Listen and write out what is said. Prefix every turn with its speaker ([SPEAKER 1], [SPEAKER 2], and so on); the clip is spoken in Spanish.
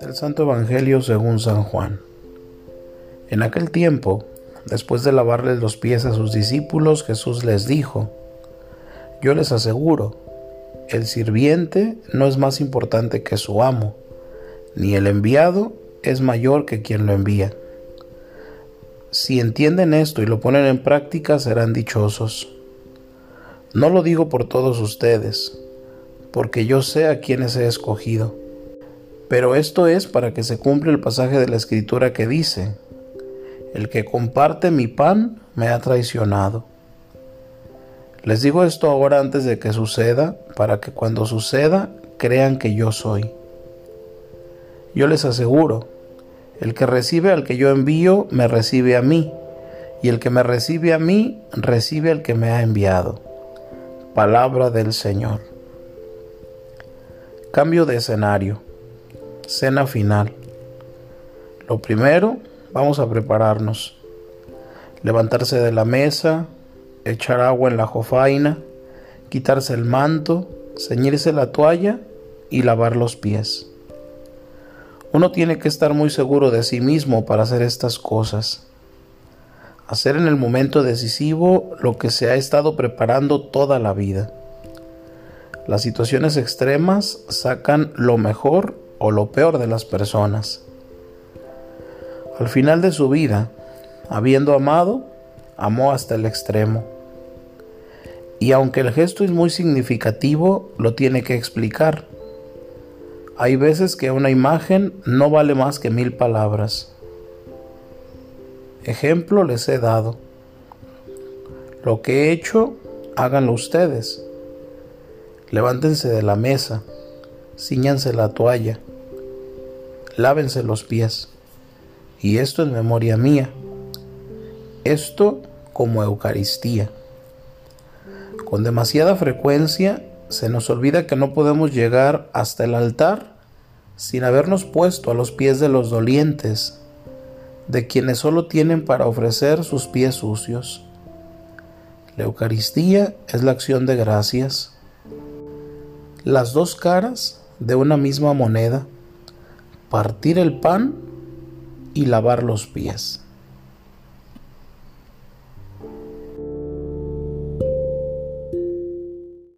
[SPEAKER 1] Del Santo Evangelio según San Juan. En aquel tiempo, después de lavarles los pies a sus discípulos, Jesús les dijo, Yo les aseguro, el sirviente no es más importante que su amo, ni el enviado es mayor que quien lo envía. Si entienden esto y lo ponen en práctica, serán dichosos. No lo digo por todos ustedes, porque yo sé a quienes he escogido. Pero esto es para que se cumpla el pasaje de la Escritura que dice, El que comparte mi pan me ha traicionado. Les digo esto ahora antes de que suceda, para que cuando suceda crean que yo soy. Yo les aseguro, el que recibe al que yo envío, me recibe a mí, y el que me recibe a mí, recibe al que me ha enviado. Palabra del Señor. Cambio de escenario. Cena final. Lo primero, vamos a prepararnos. Levantarse de la mesa, echar agua en la jofaina, quitarse el manto, ceñirse la toalla y lavar los pies. Uno tiene que estar muy seguro de sí mismo para hacer estas cosas. Hacer en el momento decisivo lo que se ha estado preparando toda la vida. Las situaciones extremas sacan lo mejor o lo peor de las personas. Al final de su vida, habiendo amado, amó hasta el extremo. Y aunque el gesto es muy significativo, lo tiene que explicar hay veces que una imagen no vale más que mil palabras. Ejemplo les he dado. Lo que he hecho, háganlo ustedes. Levántense de la mesa, ciñanse la toalla, lávense los pies. Y esto es memoria mía. Esto como Eucaristía. Con demasiada frecuencia se nos olvida que no podemos llegar hasta el altar sin habernos puesto a los pies de los dolientes, de quienes solo tienen para ofrecer sus pies sucios. La Eucaristía es la acción de gracias, las dos caras de una misma moneda, partir el pan y lavar los pies.